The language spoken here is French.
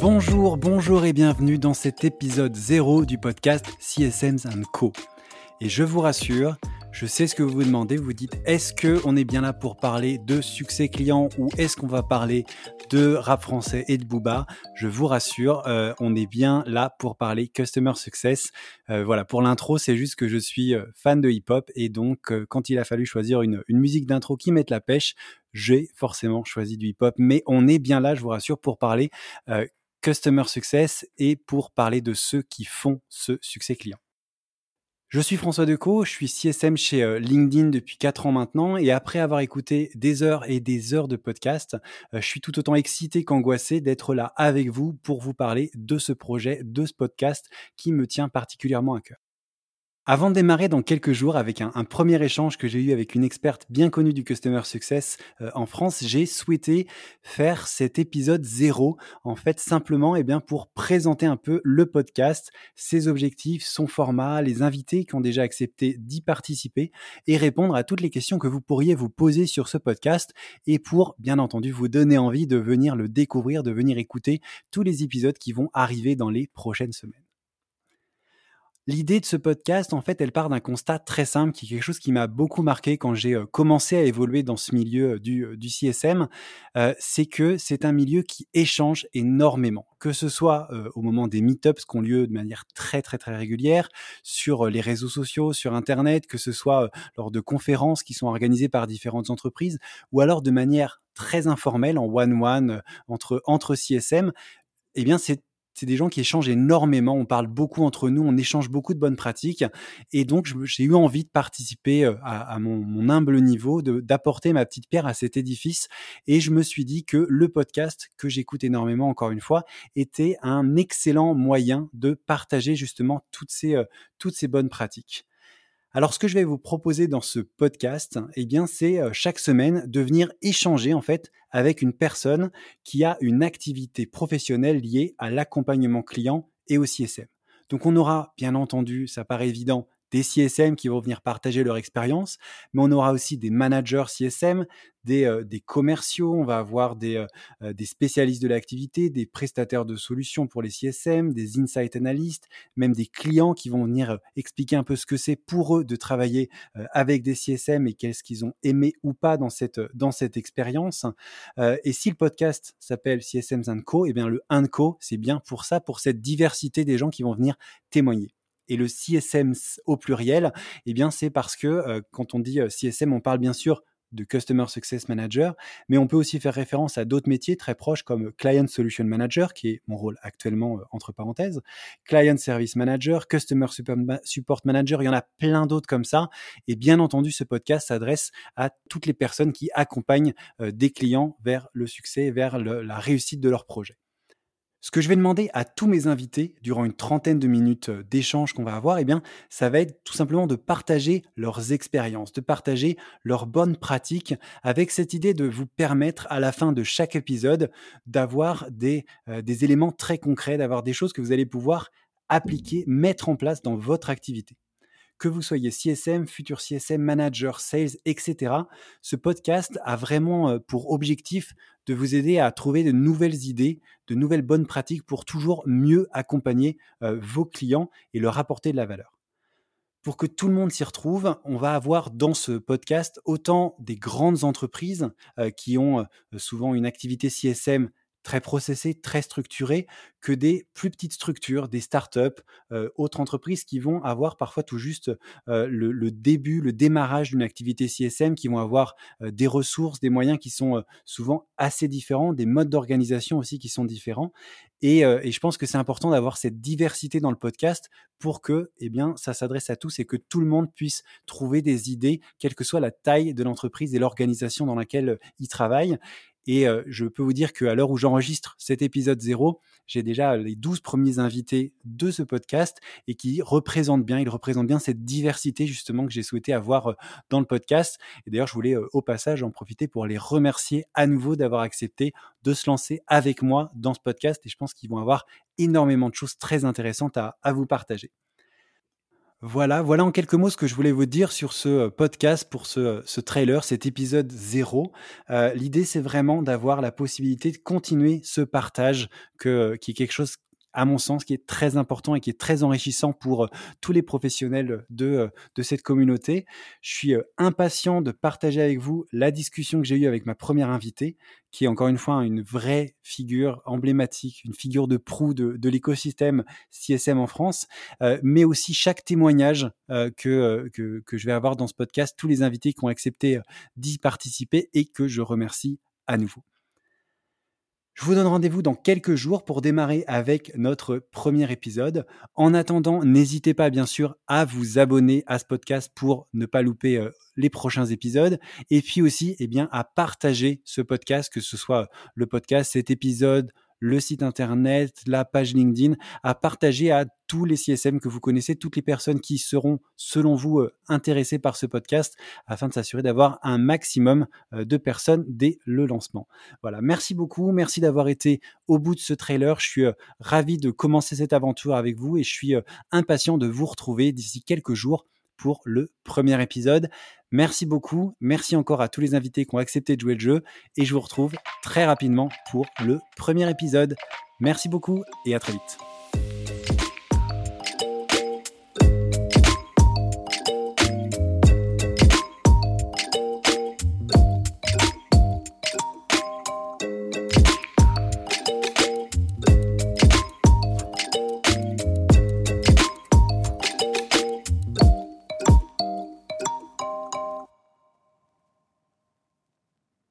Bonjour, bonjour et bienvenue dans cet épisode 0 du podcast CSMs Co. Et je vous rassure, je sais ce que vous vous demandez, vous dites est-ce que on est bien là pour parler de succès client ou est-ce qu'on va parler de rap français et de booba? Je vous rassure, euh, on est bien là pour parler customer success. Euh, voilà, pour l'intro, c'est juste que je suis euh, fan de hip-hop et donc quand il a fallu choisir une, une musique d'intro qui mette la pêche, j'ai forcément choisi du hip-hop. Mais on est bien là, je vous rassure, pour parler customer success et pour parler de ceux qui font ce succès client. Je suis François Decaux, je suis CSM chez euh, LinkedIn depuis 4 ans maintenant et après avoir écouté des heures et des heures de podcast, euh, je suis tout autant excité qu'angoissé d'être là avec vous pour vous parler de ce projet, de ce podcast qui me tient particulièrement à cœur. Avant de démarrer dans quelques jours avec un, premier échange que j'ai eu avec une experte bien connue du Customer Success euh, en France, j'ai souhaité faire cet épisode zéro, en fait simplement eh bien, pour présenter un peu le podcast, ses objectifs, son format, les invités qui ont déjà accepté d'y participer et répondre à toutes les questions que vous pourriez vous poser sur ce podcast et pour bien entendu vous donner envie de venir le découvrir, de venir écouter tous les épisodes qui vont arriver dans les prochaines semaines. L'idée de ce podcast, en fait, elle part d'un constat très simple, qui est quelque chose qui m'a beaucoup marqué quand j'ai euh, commencé à évoluer dans ce milieu euh, du, euh, du CSM, c'est que c'est un milieu qui échange énormément, que ce soit au moment des meetups qui ont lieu de manière très très très régulière, sur les réseaux sociaux, sur Internet, que ce soit lors de conférences qui sont organisées par différentes entreprises, ou alors de manière très informelle, en one-one, entre, entre CSM, eh bien, c'est c'est des gens qui échangent énormément. On parle beaucoup entre nous, on échange beaucoup de bonnes pratiques. Et donc, j'ai eu envie de participer euh, à, mon, humble niveau, d'apporter ma petite pierre à cet édifice. Et je me suis dit que le podcast, que j'écoute énormément, encore une fois, était un excellent moyen de partager justement toutes ces, euh, toutes ces bonnes pratiques. Alors, ce que je vais vous proposer dans ce podcast, eh bien, c'est euh, chaque semaine de venir échanger, en fait, avec une personne qui a une activité professionnelle liée à l'accompagnement client et au CSM. Donc, on aura, bien entendu, ça paraît évident, des CSM qui vont venir partager leur expérience, mais on aura aussi des managers CSM, des, euh, des commerciaux, on va avoir des, euh, euh, des spécialistes de l'activité, des prestataires de solutions pour les CSM, des insight analysts, même des clients qui vont venir expliquer un peu ce que c'est pour eux de travailler avec des CSM et qu'est-ce qu'ils ont aimé ou pas dans cette, dans cette expérience. et si le podcast s'appelle CSM Co, et eh bien le Co, c'est bien pour ça, pour cette diversité des gens qui vont venir témoigner et le CSM au pluriel, eh bien c'est parce que euh, quand on dit euh, CSM, on parle bien sûr de Customer Success Manager, mais on peut aussi faire référence à d'autres métiers très proches comme Client Solution Manager, qui est mon rôle actuellement euh, entre parenthèses, Client Service Manager, Customer Support Manager, il y en a plein d'autres comme ça. Et bien entendu, ce podcast s'adresse à toutes les personnes qui accompagnent des clients vers le succès, vers la réussite de leur projet. Ce que je vais demander à tous mes invités durant une trentaine de minutes euh, d'échange qu'on va avoir, eh bien, ça va être tout simplement de partager leurs expériences, de partager leurs bonnes pratiques avec cette idée de vous permettre à la fin de chaque épisode d'avoir des, euh, des éléments très concrets, d'avoir des choses que vous allez pouvoir appliquer, mettre en place dans votre activité que vous soyez CSM, futur CSM, manager, sales, etc. Ce podcast a vraiment euh, pour objectif de vous aider à trouver de nouvelles idées, de nouvelles bonnes pratiques pour toujours mieux accompagner euh, vos clients et leur apporter de la valeur. Pour que tout le monde s'y retrouve, on va avoir dans ce podcast autant des grandes entreprises euh, qui ont souvent une activité CSM très processé, très structuré, que des plus petites structures, des startups, euh, autres entreprises qui vont avoir parfois tout juste euh, le, début, le démarrage d'une activité CSM, qui vont avoir euh, des ressources, des moyens qui sont souvent assez différents, des modes d'organisation aussi qui sont différents. Et, et je pense que c'est important d'avoir cette diversité dans le podcast pour que eh bien, ça s'adresse à tous et que tout le monde puisse trouver des idées, quelle que soit la taille de l'entreprise et l'organisation dans laquelle il travaille. Et je peux vous dire qu'à l'heure où j'enregistre cet épisode zéro, j'ai déjà les 12 premiers invités de ce podcast et qui représentent bien, ils représentent bien cette diversité justement que j'ai souhaité avoir dans le podcast. Et d'ailleurs, je voulais au passage en profiter pour les remercier à nouveau d'avoir accepté de se lancer avec moi dans ce podcast. Et je pense qu'ils vont avoir énormément de choses très intéressantes à vous partager. Voilà, voilà en quelques mots ce que je voulais vous dire sur ce podcast pour ce, ce trailer, cet épisode zéro. Euh, L'idée, c'est vraiment d'avoir la possibilité de continuer ce partage que, qui est quelque chose à mon sens, qui est très important et qui est très enrichissant pour euh, tous les professionnels de, euh, de cette communauté. Je suis euh, impatient de partager avec vous la discussion que j'ai eue avec ma première invitée, qui est encore une fois une vraie figure emblématique, une figure de proue de, l'écosystème CSM en France, mais aussi chaque témoignage que je vais avoir dans ce podcast, tous les invités qui ont accepté d'y participer et que je remercie à nouveau. Je vous donne rendez-vous dans quelques jours pour démarrer avec notre premier épisode. En attendant, n'hésitez pas bien sûr à vous abonner à ce podcast pour ne pas louper euh, les prochains épisodes et puis aussi eh bien à partager ce podcast que ce soit le podcast cet épisode le site internet, la page LinkedIn, à partager à tous les CSM que vous connaissez, toutes les personnes qui seront, selon vous, euh, intéressées par ce podcast, afin de s'assurer d'avoir un maximum euh, de personnes dès le lancement. Voilà, merci beaucoup, merci d'avoir été au bout de ce trailer. Je suis euh, ravi de commencer cette aventure avec vous et je suis impatient de vous retrouver d'ici quelques jours pour le premier épisode. Merci beaucoup. Merci encore à tous les invités qui ont accepté de jouer le jeu. Et je vous retrouve très rapidement pour le premier épisode. Merci beaucoup et à très vite.